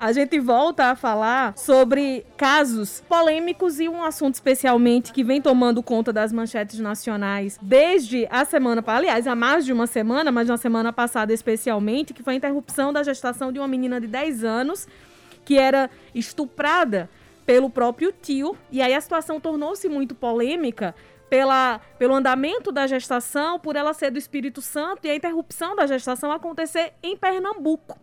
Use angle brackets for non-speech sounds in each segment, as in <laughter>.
A gente volta a falar sobre casos polêmicos e um assunto especialmente que vem tomando conta das manchetes nacionais desde a semana, aliás, há mais de uma semana, mas na semana passada especialmente, que foi a interrupção da gestação de uma menina de 10 anos que era estuprada pelo próprio tio. E aí a situação tornou-se muito polêmica pela, pelo andamento da gestação, por ela ser do Espírito Santo e a interrupção da gestação acontecer em Pernambuco.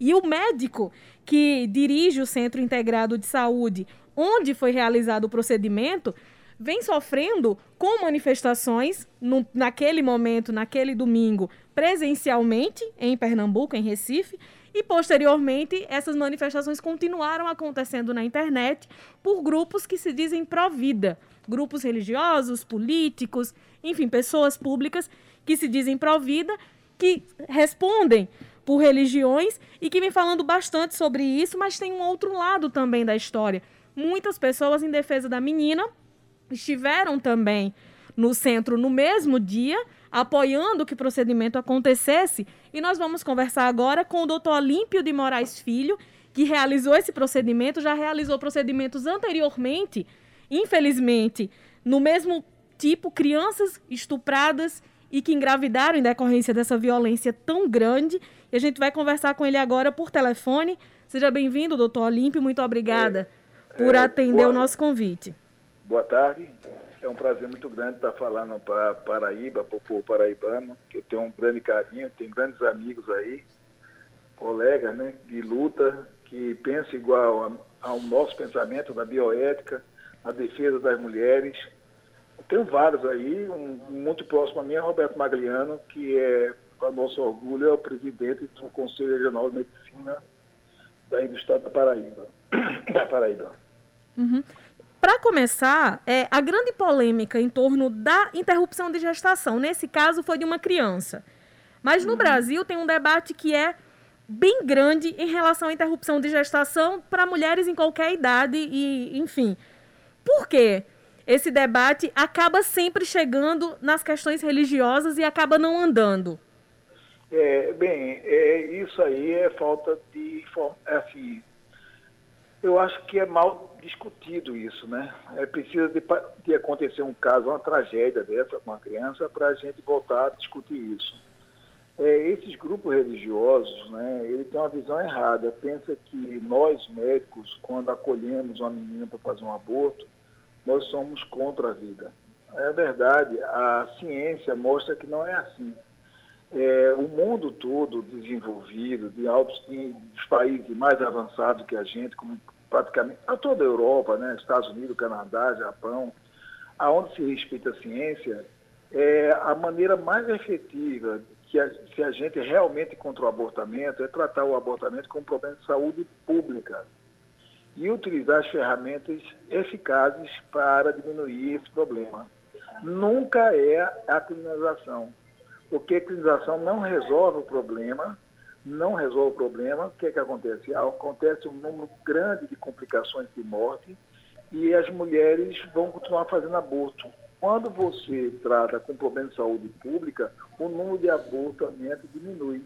E o médico que dirige o Centro Integrado de Saúde, onde foi realizado o procedimento, vem sofrendo com manifestações no, naquele momento, naquele domingo, presencialmente em Pernambuco, em Recife, e posteriormente essas manifestações continuaram acontecendo na internet por grupos que se dizem pró-vida, grupos religiosos, políticos, enfim, pessoas públicas que se dizem pró-vida, que respondem por religiões e que vem falando bastante sobre isso, mas tem um outro lado também da história. Muitas pessoas em defesa da menina estiveram também no centro no mesmo dia, apoiando que o procedimento acontecesse. E nós vamos conversar agora com o doutor Olímpio de Moraes Filho, que realizou esse procedimento, já realizou procedimentos anteriormente, infelizmente, no mesmo tipo, crianças estupradas e que engravidaram em decorrência dessa violência tão grande. E a gente vai conversar com ele agora por telefone. Seja bem-vindo, doutor Olímpio. Muito obrigada é, por é, atender boa, o nosso convite. Boa tarde. É um prazer muito grande estar falando para Paraíba, para o povo paraibano, que eu tenho um grande carinho, tenho grandes amigos aí, colegas né, de luta, que pensam igual ao nosso pensamento da bioética, a defesa das mulheres, tenho vários aí, um muito próximo a mim é Roberto Magliano, que é, para nosso orgulho, é o presidente do Conselho Regional de Medicina da do Estado da Paraíba. <clears throat> da Paraíba. Uhum. Para começar, é, a grande polêmica em torno da interrupção de gestação, nesse caso foi de uma criança. Mas no uhum. Brasil tem um debate que é bem grande em relação à interrupção de gestação para mulheres em qualquer idade e, enfim. Por quê? Esse debate acaba sempre chegando nas questões religiosas e acaba não andando. É, bem, é, isso aí é falta de é assim. Eu acho que é mal discutido isso, né? É preciso de, de acontecer um caso, uma tragédia dessa com uma criança, para a gente voltar a discutir isso. É, esses grupos religiosos, né, ele tem uma visão errada. Pensa que nós médicos, quando acolhemos uma menina para fazer um aborto, nós somos contra a vida. É verdade, a ciência mostra que não é assim. É, o mundo todo desenvolvido, de altos, dos países mais avançados que a gente, como praticamente a toda a Europa, né, Estados Unidos, Canadá, Japão, aonde se respeita a ciência, é a maneira mais efetiva que a, se a gente realmente contra o abortamento é tratar o abortamento como um problema de saúde pública e utilizar as ferramentas eficazes para diminuir esse problema. Nunca é a criminalização, porque a criminalização não resolve o problema, não resolve o problema. O que é que acontece? Acontece um número grande de complicações de morte e as mulheres vão continuar fazendo aborto. Quando você trata com problema de saúde pública, o número de abortamento diminui,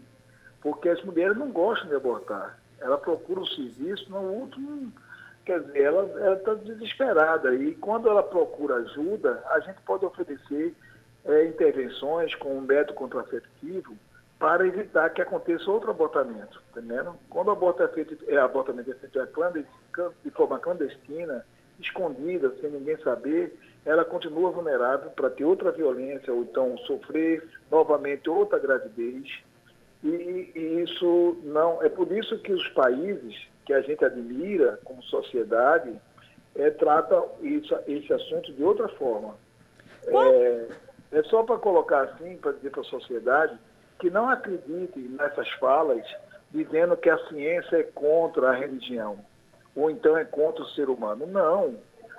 porque as mulheres não gostam de abortar ela procura o serviço no último. Quer dizer, ela está desesperada. E quando ela procura ajuda, a gente pode oferecer é, intervenções com um método contraceptivo para evitar que aconteça outro abortamento, entendendo? Quando o aborto é feito, é, abortamento é feito de forma clandestina, escondida, sem ninguém saber, ela continua vulnerável para ter outra violência ou então sofrer novamente outra gravidez e, e, isso não. É por isso que os países que a gente admira como sociedade é, tratam isso, esse assunto de outra forma. É, é só para colocar assim, para dizer para a sociedade que não acredite nessas falas dizendo que a ciência é contra a religião, ou então é contra o ser humano. Não.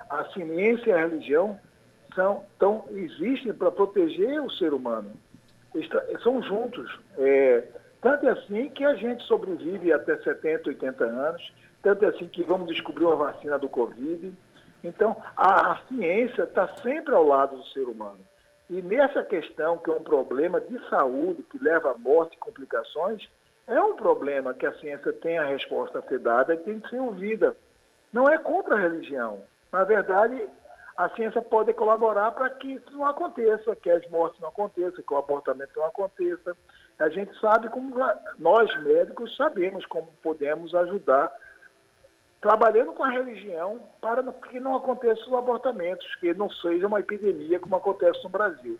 A ciência e a religião são, tão, existem para proteger o ser humano são juntos. É, tanto é assim que a gente sobrevive até 70, 80 anos, tanto é assim que vamos descobrir uma vacina do Covid. Então, a, a ciência está sempre ao lado do ser humano. E nessa questão, que é um problema de saúde, que leva a morte e complicações, É um problema que a ciência tem a resposta a ser dada e tem que ser ouvida. Não é contra a religião. Na verdade, a ciência pode colaborar para que isso não aconteça, que as mortes não aconteçam, que o abortamento não aconteça. A gente sabe como, nós médicos sabemos como podemos ajudar trabalhando com a religião para que não aconteçam os abortamentos, que não seja uma epidemia como acontece no Brasil.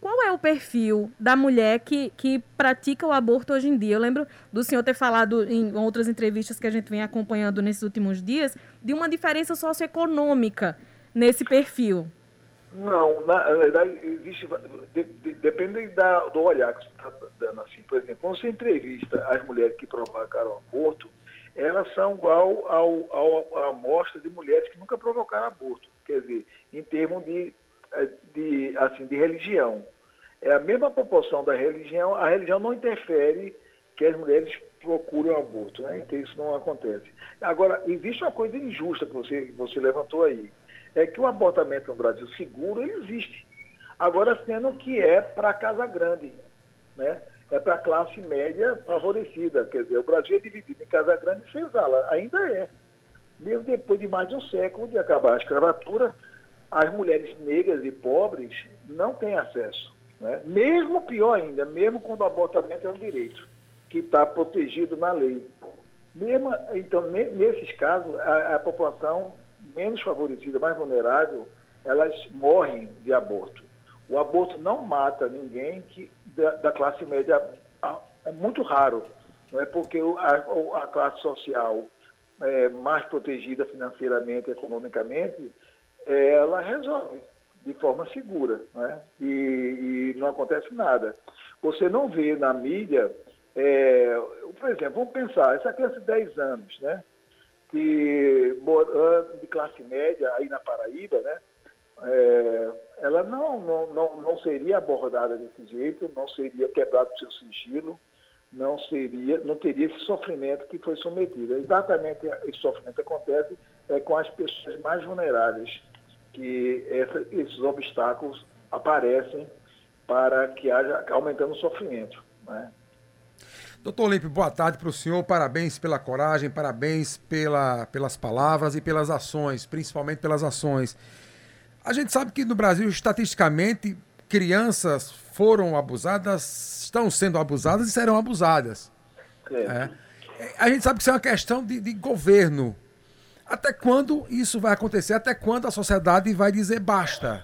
Qual é o perfil da mulher que, que pratica o aborto hoje em dia? Eu lembro do senhor ter falado em outras entrevistas que a gente vem acompanhando nesses últimos dias de uma diferença socioeconômica nesse perfil. Não, na verdade, existe. De, de, depende da, do olhar que você está dando. Assim. Por exemplo, quando você entrevista as mulheres que provocaram aborto, elas são igual ao, ao, à amostra de mulheres que nunca provocaram aborto. Quer dizer, em termos de, eh, de, assim, de religião. É a mesma proporção da religião, a religião não interfere que as mulheres procurem aborto, né? então isso não acontece. Agora, existe uma coisa injusta que você, você levantou aí, é que o abortamento no Brasil seguro, ele existe. Agora, sendo que é para casa grande, né? é para a classe média favorecida. Quer dizer, o Brasil é dividido em Casa Grande e Senzala. Ainda é. Mesmo depois de mais de um século de acabar a escravatura, as mulheres negras e pobres não têm acesso. Né? Mesmo pior ainda, mesmo quando o abortamento é um direito, que está protegido na lei. Mesmo, então, nesses casos, a, a população menos favorecida, mais vulnerável, elas morrem de aborto. O aborto não mata ninguém que da, da classe média é muito raro, não é porque a, a classe social é, mais protegida financeiramente, economicamente, ela resolve de forma segura, né? e, e não acontece nada. Você não vê na mídia, é, por exemplo, vamos pensar, essa criança de 10 anos, né? Que de classe média aí na Paraíba, né? É, ela não, não, não, não seria abordada desse jeito, não seria quebrado o seu sigilo, não seria, não teria esse sofrimento que foi submetido. Exatamente esse sofrimento acontece é, com as pessoas mais vulneráveis, que essa, esses obstáculos aparecem para que haja aumentando o sofrimento. Né? Doutor Olímpio, boa tarde para o senhor. Parabéns pela coragem, parabéns pela, pelas palavras e pelas ações, principalmente pelas ações. A gente sabe que no Brasil, estatisticamente, crianças foram abusadas, estão sendo abusadas e serão abusadas. É. A gente sabe que isso é uma questão de, de governo. Até quando isso vai acontecer? Até quando a sociedade vai dizer basta?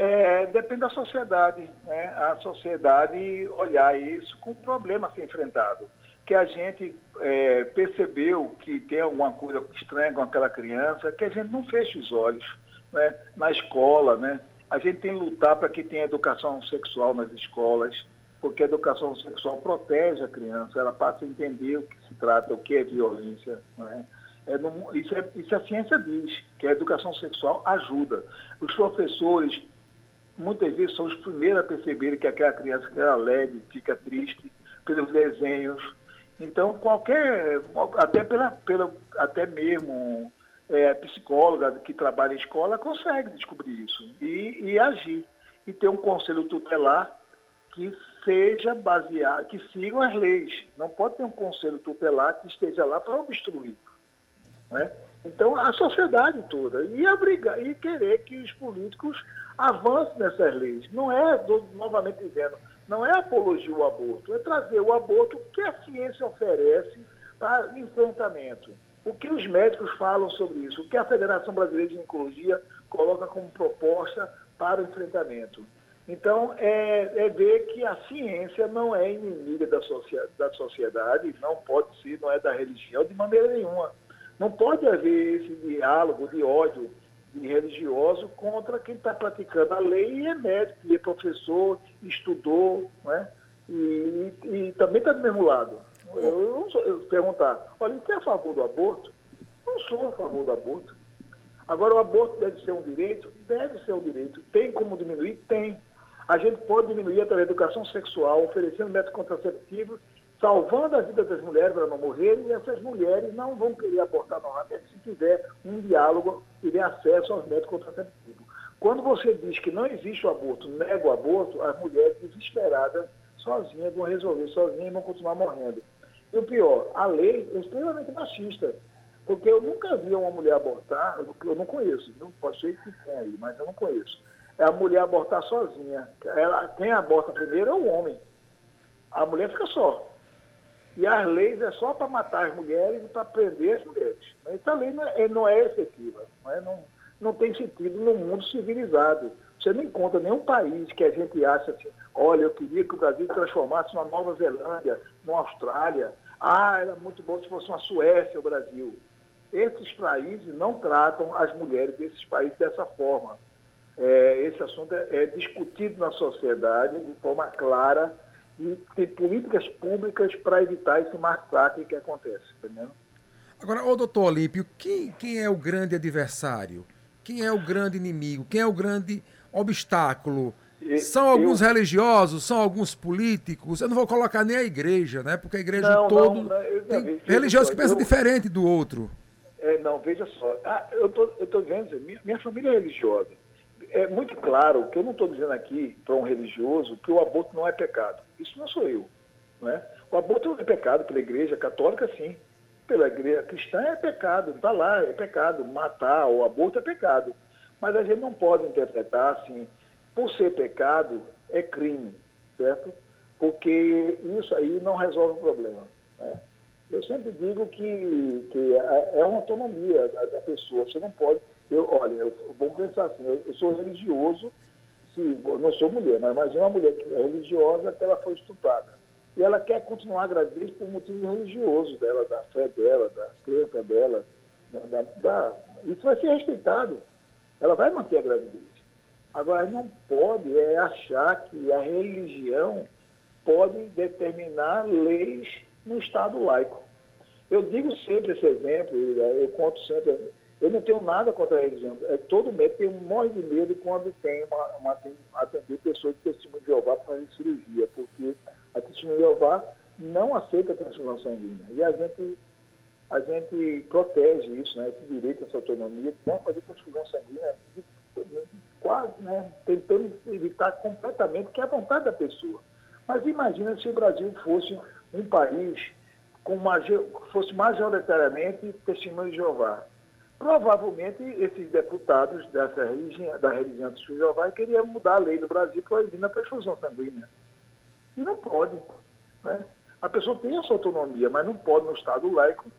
É, depende da sociedade. Né? A sociedade olhar isso com problema a ser enfrentado. Que a gente é, percebeu que tem alguma coisa estranha com aquela criança, que a gente não feche os olhos né, na escola, né? A gente tem que lutar para que tenha educação sexual nas escolas, porque a educação sexual protege a criança, ela passa a entender o que se trata, o que é violência. Né? É no, isso, é, isso a ciência diz, que a educação sexual ajuda. Os professores, muitas vezes, são os primeiros a perceber que aquela criança que é alegre, fica triste, pelos desenhos. Então, qualquer, até, pela, pela, até mesmo é, psicóloga que trabalha em escola consegue descobrir isso e, e agir. E ter um conselho tutelar que seja baseado, que sigam as leis. Não pode ter um conselho tutelar que esteja lá para obstruir. Né? Então, a sociedade toda. E, obrigar, e querer que os políticos avancem nessas leis. Não é, novamente dizendo, não é apologia ao aborto, é trazer o aborto que a ciência oferece para enfrentamento. O que os médicos falam sobre isso? O que a Federação Brasileira de Ginecologia coloca como proposta para o enfrentamento? Então, é, é ver que a ciência não é inimiga da, da sociedade, não pode ser, não é da religião de maneira nenhuma. Não pode haver esse diálogo de ódio de religioso contra quem está praticando a lei e é médico, e é professor, estudou, né? e, e, e também está do mesmo lado. Eu não sou, eu perguntar, olha, você é a favor do aborto? Não sou a favor do aborto. Agora, o aborto deve ser um direito? Deve ser um direito. Tem como diminuir? Tem. A gente pode diminuir através da educação sexual, oferecendo métodos contraceptivos, salvando a vida das mulheres para não morrerem, e essas mulheres não vão querer abortar normalmente se tiver um diálogo, tiver acesso aos métodos contraceptivos. Quando você diz que não existe o aborto, nega o aborto, as mulheres desesperadas sozinhas, vão resolver sozinhas e vão continuar morrendo. E o pior, a lei é extremamente machista. Porque eu nunca vi uma mulher abortar, eu não conheço, não pode ser que tenha aí, mas eu não conheço. É a mulher abortar sozinha. Ela, quem aborta primeiro é o homem. A mulher fica só. E as leis é só para matar as mulheres e para prender as mulheres. Essa lei não é, não é efetiva. Não, é, não, não tem sentido no mundo civilizado. Você não encontra nenhum país que a gente acha assim, olha, eu queria que o Brasil transformasse numa Nova Zelândia, numa Austrália. Ah, era muito bom se fosse uma Suécia o Brasil. Esses países não tratam as mulheres desses países dessa forma. É, esse assunto é, é, discutido na sociedade de forma clara e tem políticas públicas para evitar esse massacre que acontece, entendeu? Agora, ô doutor Olímpio, quem, quem é o grande adversário? Quem é o grande inimigo? Quem é o grande obstáculo? São alguns eu... religiosos, são alguns políticos. Eu não vou colocar nem a igreja, né? Porque a igreja não, todo não, não, tem religiosos que pensam eu... diferente do outro. É, não, veja só. Ah, eu tô, estou dizendo, minha, minha família é religiosa. É muito claro que eu não estou dizendo aqui para um religioso que o aborto não é pecado. Isso não sou eu. Né? O aborto é pecado pela igreja católica, sim. Pela igreja cristã é pecado, está lá, é pecado. Matar o aborto é pecado. Mas a gente não pode interpretar assim, por ser pecado, é crime, certo? Porque isso aí não resolve o problema. Né? Eu sempre digo que, que é, é uma autonomia da pessoa. Você não pode. Eu, olha, eu, vamos pensar assim, eu, eu sou religioso, se, eu não sou mulher, mas imagina uma mulher que é religiosa que ela foi estuprada. E ela quer continuar gravidez por motivos religiosos dela, da fé dela, da crença dela. Da, da, isso vai ser respeitado. Ela vai manter a gravidez. Agora, não pode é achar que a religião pode determinar leis no Estado laico. Eu digo sempre esse exemplo, eu conto sempre, eu não tenho nada contra a religião. É, todo médico tem um monte de medo quando tem uma, uma atender pessoas de testemunho de Jeová para fazer cirurgia, porque a testemunho de Jeová não aceita a transfusão sanguínea. E a gente, a gente protege isso, né, esse direito, essa autonomia, não fazer transfusão sanguínea, quase, né, tentando evitar completamente, que é a vontade da pessoa. Mas imagina se o Brasil fosse um país com fosse majoritariamente testemunho de Jeová. Provavelmente esses deputados dessa religião, da religião de Jeová queriam mudar a lei do Brasil proibindo a transfusão sanguínea. E não pode. Né? A pessoa tem a sua autonomia, mas não pode no Estado laico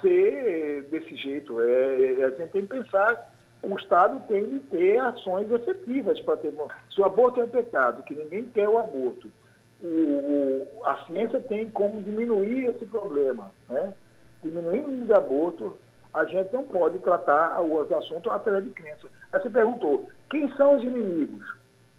ser desse jeito. É, a gente tem que pensar, o Estado tem que ter ações efetivas para ter. Se o aborto é pecado, que ninguém quer o aborto, o, a ciência tem como diminuir esse problema. Né? Diminuindo o de aborto, a gente não pode tratar os assuntos através de crença. Aí você perguntou, quem são os inimigos?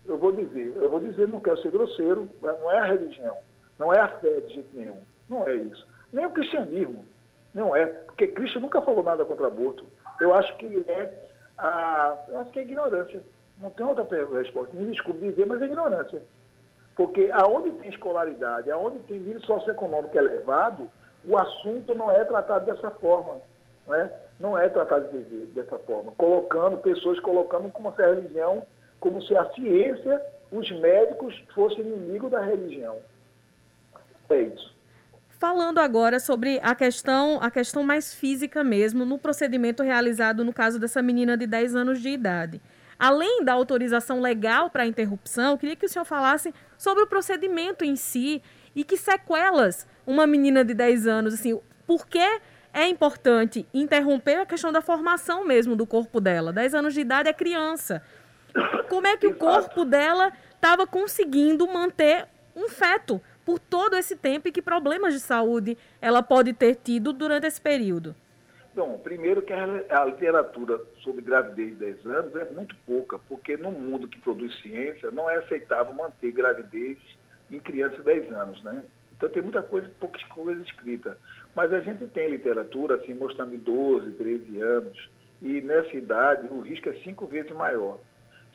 Eu vou dizer, eu vou dizer, não quero ser grosseiro, não é a religião, não é a fé de jeito nenhum, não é isso. Nem o cristianismo, não é, porque Cristo nunca falou nada contra aborto. Eu acho que é a, eu acho que é ignorância. Não tem outra resposta. Me desculpe dizer, mas é ignorância. Porque aonde tem escolaridade, aonde tem nível socioeconômico elevado, o assunto não é tratado dessa forma. Não é, é tratado de, dessa forma. Colocando, pessoas colocando como se a religião, como se a ciência, os médicos fossem inimigos da religião. É isso. Falando agora sobre a questão, a questão mais física mesmo, no procedimento realizado no caso dessa menina de 10 anos de idade. Além da autorização legal para a interrupção, queria que o senhor falasse sobre o procedimento em si e que sequelas uma menina de 10 anos, assim, por que é importante interromper a questão da formação mesmo do corpo dela. 10 anos de idade é criança. Como é que o corpo dela estava conseguindo manter um feto por todo esse tempo e que problemas de saúde ela pode ter tido durante esse período? Bom, primeiro que a literatura sobre gravidez de 10 anos é muito pouca, porque no mundo que produz ciência não é aceitável manter gravidez em crianças de 10 anos, né? Então tem muita coisa, poucas coisas escritas. Mas a gente tem literatura assim, mostrando 12, 13 anos, e nessa idade o risco é cinco vezes maior.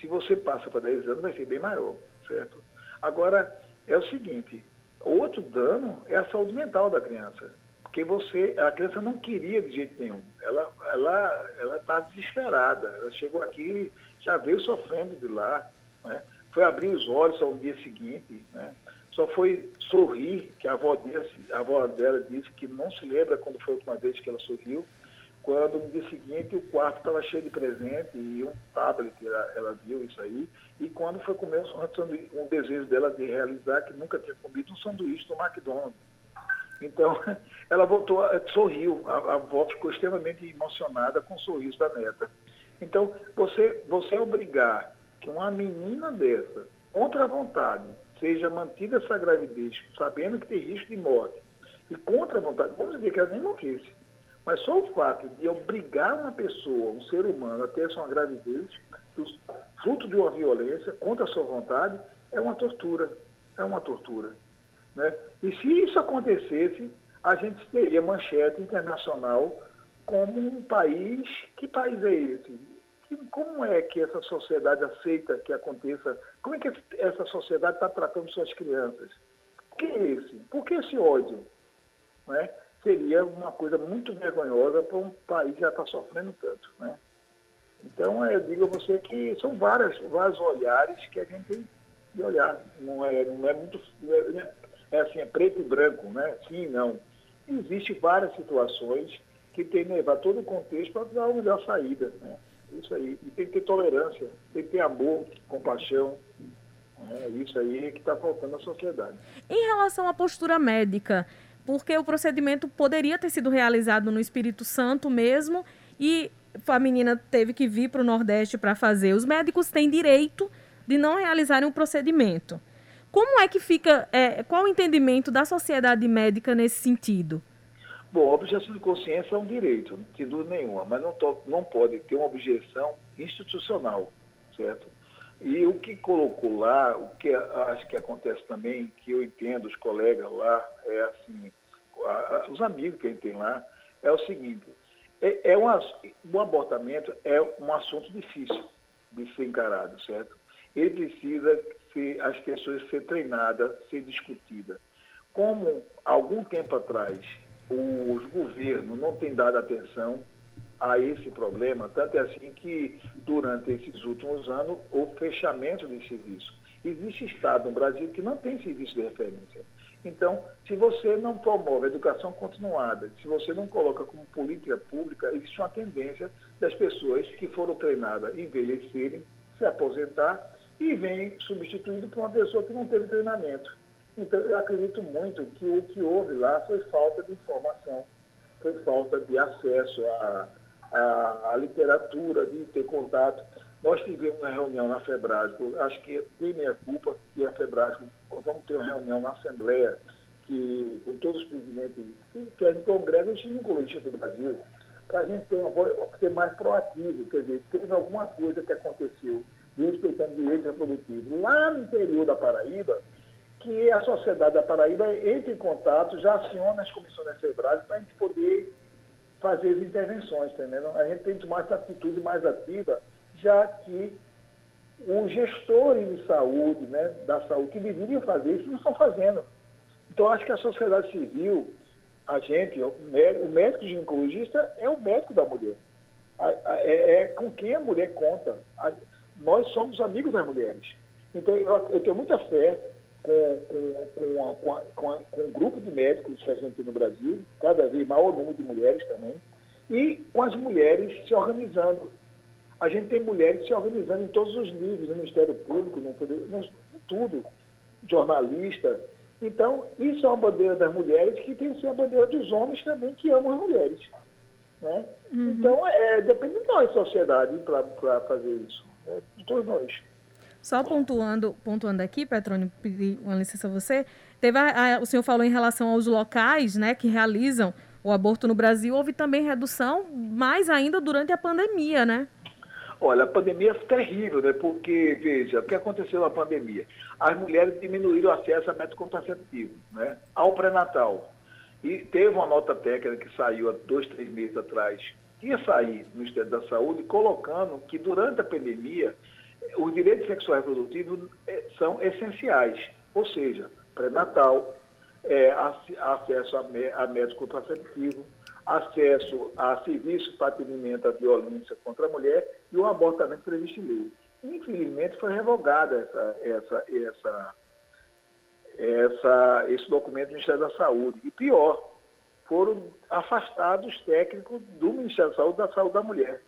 Se você passa para 10 anos, vai ser bem maior, certo? Agora, é o seguinte, outro dano é a saúde mental da criança porque você, a criança não queria de jeito nenhum. Ela ela ela está desesperada. Ela chegou aqui, já veio sofrendo de lá, né? foi abrir os olhos ao dia seguinte, né? Só foi sorrir, que a avó, disse, a avó dela disse que não se lembra quando foi a última vez que ela sorriu, quando no dia seguinte o quarto estava cheio de presente e um tablet, ela, ela, viu isso aí, e quando foi comer um, um desejo dela de realizar que nunca tinha comido um sanduíche do McDonald's. Então, <laughs> ela voltou, sorriu, a, a avó ficou extremamente emocionada com o sorriso da neta. Então, você, você obrigar que uma menina dessa, contra a vontade, seja mantida essa gravidez, sabendo que tem risco de morte, e contra a vontade, vamos dizer que ela nem morresse, mas só o fato de obrigar uma pessoa, um ser humano, a ter essa gravidez, fruto de uma violência, contra a sua vontade, é uma tortura. É uma tortura. Né? E se isso acontecesse, a gente teria manchete internacional como um país. Que país é esse? Como é que essa sociedade aceita que aconteça? Como é que essa sociedade está tratando suas crianças? Por que esse? Por que esse ódio? Né? Seria uma coisa muito vergonhosa para um país que já está sofrendo tanto. Né? Então, eu digo a você que são várias, vários olhares que a gente tem de olhar. Não é, não é muito. É, é assim, é preto e branco, né? Sim, não. Existem várias situações que tem que levar todo o contexto para dar uma melhor saída. Né? Isso aí. E tem que ter tolerância, tem que ter amor, compaixão. É isso aí que está faltando na sociedade. Em relação à postura médica, porque o procedimento poderia ter sido realizado no Espírito Santo mesmo e a menina teve que vir para o Nordeste para fazer. Os médicos têm direito de não realizarem o procedimento. Como é que fica, é, qual o entendimento da sociedade médica nesse sentido? Bom, a objeção de consciência é um direito, sem dúvida nenhuma, mas não, to, não pode ter uma objeção institucional, certo? E o que colocou lá, o que acho que acontece também, que eu entendo, os colegas lá, é assim, a, a, os amigos que a gente tem lá, é o seguinte, é, é um, o abortamento é um assunto difícil de ser encarado, certo? Ele precisa ser, as questões ser treinadas, ser discutidas. Como algum tempo atrás os governos não têm dado atenção a esse problema, tanto é assim que durante esses últimos anos houve fechamento de serviço. Existe estado no Brasil que não tem serviço de referência. Então, se você não promove a educação continuada, se você não coloca como política pública, existe uma tendência das pessoas que foram treinadas envelhecerem, se aposentar e vem substituído por uma pessoa que não teve treinamento. Então, eu acredito muito que o que houve lá foi falta de informação, foi falta de acesso à, à, à literatura, de ter contato. Nós tivemos uma reunião na Febrasco, acho que tem minha culpa que a Febrasco, vamos ter uma reunião na Assembleia, que, com todos os presidentes que querem congresso e ginecologistas do Brasil, para a gente ter, uma, ser mais proativo, quer dizer, teve alguma coisa que aconteceu respeitando direitos reprodutivos. Lá no interior da Paraíba, que a sociedade da Paraíba entre em contato, já aciona as comissões da FEBRAS para a gente poder fazer as intervenções, entendeu? A gente tem que atitude mais ativa, já que os gestores de saúde, né, da saúde, que deveriam fazer isso, não estão fazendo. Então, acho que a sociedade civil, a gente, o médico ginecologista é o médico da mulher. É, é com quem a mulher conta nós somos amigos das mulheres. Então, eu tenho muita fé com, com, com, com, com o grupo de médicos que a gente tem no Brasil, cada vez maior número de mulheres também, e com as mulheres se organizando. A gente tem mulheres se organizando em todos os níveis, no Ministério Público, no, no, tudo, jornalista. Então, isso é uma bandeira das mulheres que tem que ser a bandeira dos homens também que amam as mulheres. Né? Uhum. Então, é, depende de nós, sociedade, para fazer isso é, de todos nós. Só pontuando, pontuando aqui, Petrônio, pedir uma licença a você. Teve a, a, o senhor falou em relação aos locais né, que realizam o aborto no Brasil. Houve também redução, mais ainda durante a pandemia, né? Olha, a pandemia é terrível, né? Porque, veja, o que aconteceu na pandemia? As mulheres diminuíram o acesso a método contraceptivo, né? Ao pré-natal. E teve uma nota técnica que saiu há dois, três meses atrás, ia sair no Ministério da Saúde colocando que durante a pandemia os direitos sexuais reprodutivos eh, são essenciais, ou seja, pré-natal, é, acesso a, a contraceptivo, acesso a serviço para atendimento à violência contra a mulher e o abortamento previsto em lei. Infelizmente foi revogada essa, essa, essa, essa, esse documento do Ministério da Saúde. E pior, foram afastados técnicos do Ministério da Saúde da saúde da mulher.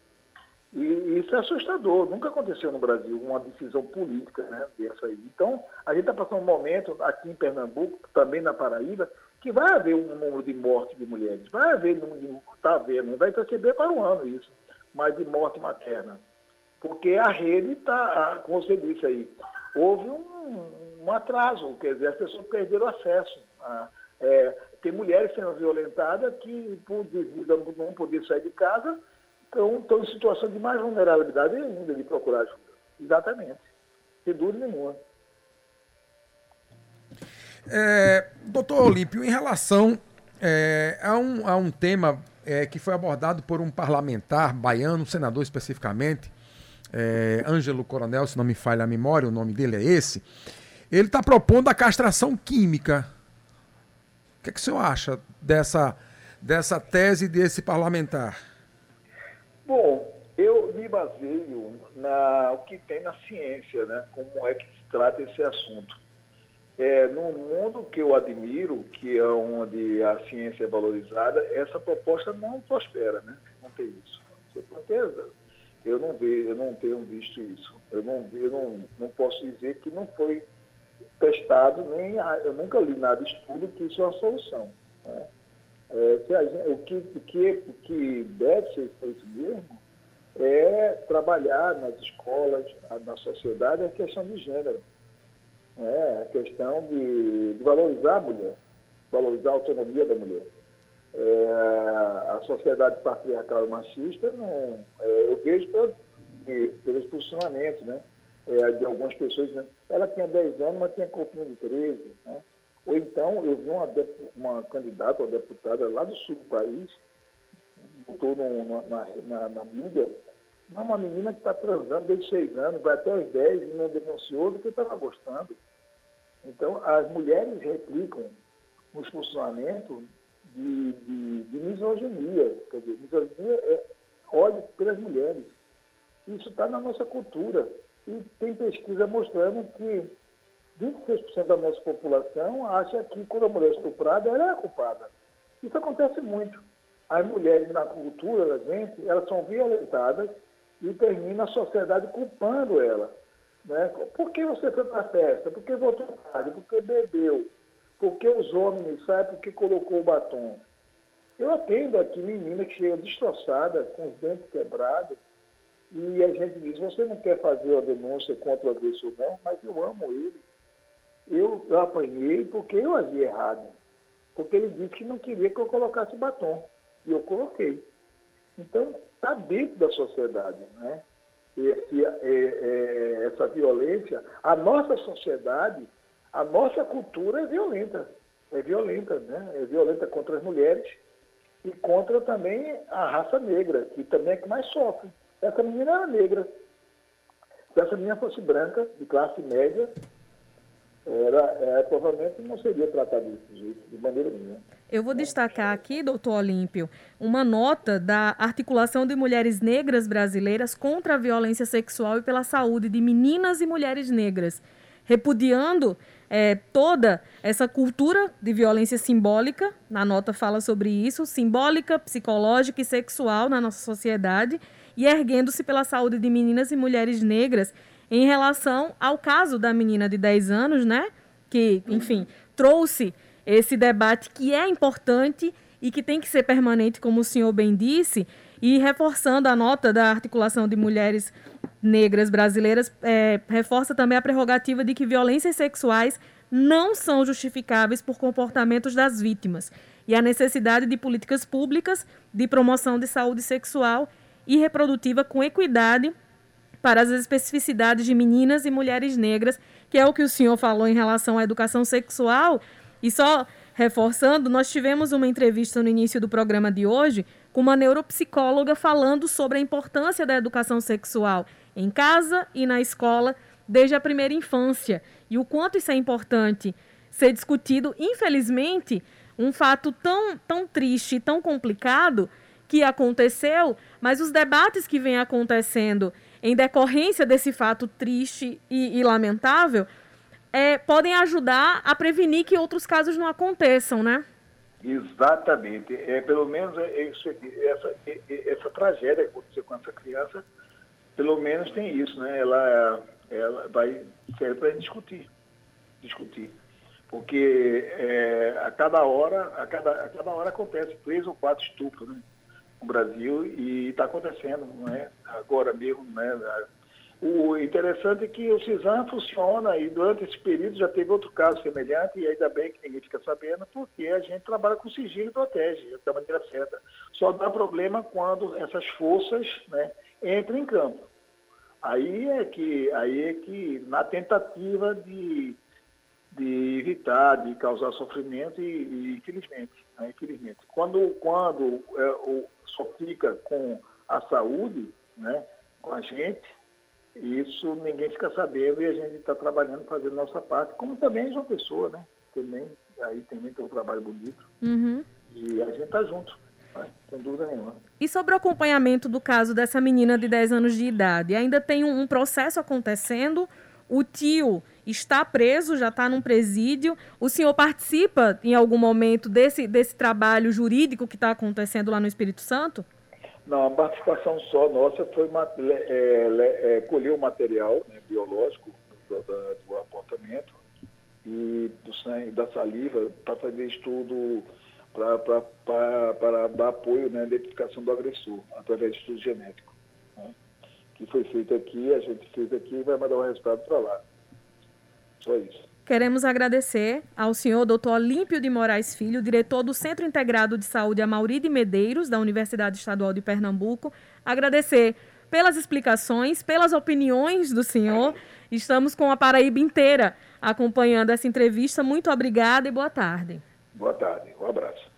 E isso é assustador. Nunca aconteceu no Brasil uma decisão política né, dessa aí. Então, a gente está passando um momento aqui em Pernambuco, também na Paraíba, que vai haver um número de mortes de mulheres. Vai haver. Está havendo, vai perceber para um ano isso, mas de morte materna. Porque a rede está, como você disse aí, houve um, um atraso, quer dizer, as pessoas perderam acesso. A, é, tem mulheres sendo violentadas que, por não poder sair de casa, estão, estão em situação de mais vulnerabilidade ainda de procurar ajuda. Exatamente. Sem dúvida nenhuma. É, doutor Olímpio, em relação é, a, um, a um tema é, que foi abordado por um parlamentar baiano, um senador especificamente, é, Ângelo Coronel, se não me falha a memória, o nome dele é esse, ele está propondo a castração química. O que, é que o senhor acha dessa, dessa tese desse parlamentar? Bom, eu me baseio na o que tem na ciência, né? Como é que se trata esse assunto. É, no mundo que eu admiro, que é onde a ciência é valorizada, essa proposta não prospera, né? Não tem isso. Com certeza. Eu não vejo, eu não tenho visto isso. Eu não, eu não, não posso dizer que não foi testado, nem eu nunca li nada de estudo que isso é uma solução. Né? É, gente, o, que, o, que, o que deve ser feito mesmo é trabalhar nas escolas, na sociedade, a questão de gênero. É, a questão de, de valorizar a mulher, valorizar a autonomia da mulher. É, a sociedade patriarcal e machista, não, é, eu vejo pelo, pelos posicionamentos né, é, de algumas pessoas. Né, ela tinha 10 anos, mas tinha corpinho de 13. Né, então, eu vi uma, uma candidata ou deputada lá do sul do país, botou no, na, na, na mídia, uma menina que está transando desde 6 anos, vai até os 10 e não denunciou do que estava gostando. Então, as mulheres replicam os funcionamentos de, de, de, misoginia. Quer dizer, misoginia é ódio pelas mulheres. Isso está na nossa cultura. E tem pesquisa mostrando que 26% da nossa população acha que quando a mulher é estuprada, ela é culpada. Isso acontece muito. As mulheres na cultura da gente, elas são violentadas e termina a sociedade culpando ela. Né? Por que você foi para a festa? Por que voltou tarde? Por que bebeu? Por que os homens saem? Por que colocou o batom? Eu atendo aqui menina que chega destroçada, com os dentes quebrados, e a gente diz, você não quer fazer a denúncia contra o agressor não, mas eu amo ele. Eu, eu apanhei porque eu agi errado. Porque ele disse que não queria que eu colocasse batom. E eu coloquei. Então, está dentro da sociedade, né? Esse, é, é, essa violência. A nossa sociedade, a nossa cultura é violenta. É violenta, né? É violenta contra as mulheres e contra também a raça negra, que também é que mais sofre. Essa menina era negra. Se essa menina fosse branca, de classe média, era, é, provavelmente não seria tratado desse jeito, de maneira nenhuma. Eu vou destacar aqui, doutor Olímpio, uma nota da Articulação de Mulheres Negras Brasileiras contra a Violência Sexual e pela Saúde de Meninas e Mulheres Negras, repudiando é, toda essa cultura de violência simbólica, na nota fala sobre isso, simbólica, psicológica e sexual na nossa sociedade, e erguendo-se pela saúde de meninas e mulheres negras em relação ao caso da menina de 10 anos, né? Que, enfim, trouxe esse debate que é importante e que tem que ser permanente, como o senhor bem disse, e reforçando a nota da articulação de mulheres negras brasileiras, é, reforça também a prerrogativa de que violências sexuais não são justificáveis por comportamentos das vítimas e a necessidade de políticas públicas de promoção de saúde sexual e reprodutiva com equidade para as especificidades de meninas e mulheres negras, que é o que o senhor falou em relação à educação sexual. E só reforçando, nós tivemos uma entrevista no início do programa de hoje com uma neuropsicóloga falando sobre a importância da educação sexual em casa e na escola desde a primeira infância e o quanto isso é importante ser discutido. Infelizmente, um fato tão, tão triste, tão complicado que aconteceu, mas os debates que vêm acontecendo em decorrência desse fato triste e, e lamentável, é, podem ajudar a prevenir que outros casos não aconteçam, né? Exatamente. É, pelo menos é essa, essa tragédia que aconteceu com essa criança, pelo menos tem isso, né? Ela, ela vai ser para discutir. Discutir. Porque é, a cada hora, a cada, a cada hora acontece três ou quatro estupros né, no Brasil e está acontecendo, não é? Agora mesmo, né? O interessante é que o CISAM funciona e durante esse período já teve outro caso semelhante e ainda bem que ninguém fica sabendo porque a gente trabalha com sigilo e protege da maneira certa. Só dá problema quando essas forças né, entram em campo. Aí é que, aí é que na tentativa de, de evitar, de causar sofrimento e, e infelizmente, né, infelizmente. Quando, quando é, o, só fica com a saúde, né, com a gente, isso ninguém fica sabendo e a gente está trabalhando, fazendo nossa parte, como também João Pessoa, né? Também, aí também tem um trabalho bonito. Uhum. E a gente está junto, né? sem dúvida nenhuma. E sobre o acompanhamento do caso dessa menina de 10 anos de idade, ainda tem um, um processo acontecendo? O tio está preso, já está num presídio. O senhor participa em algum momento desse, desse trabalho jurídico que está acontecendo lá no Espírito Santo? Não, a participação só nossa foi é, é, colher o material né, biológico do, do, do, apontamento e do sangue, da saliva para fazer estudo para dar apoio na né, identificação do agressor, através de estudo genético. Né, que foi feito aqui, a gente fez aqui e vai mandar o resultado para lá. Só isso. Queremos agradecer ao senhor Dr. Olímpio de Moraes Filho, diretor do Centro Integrado de Saúde Amauri de Medeiros, da Universidade Estadual de Pernambuco. Agradecer pelas explicações, pelas opiniões do senhor. Estamos com a Paraíba inteira acompanhando essa entrevista. Muito obrigada e boa tarde. Boa tarde. Um abraço.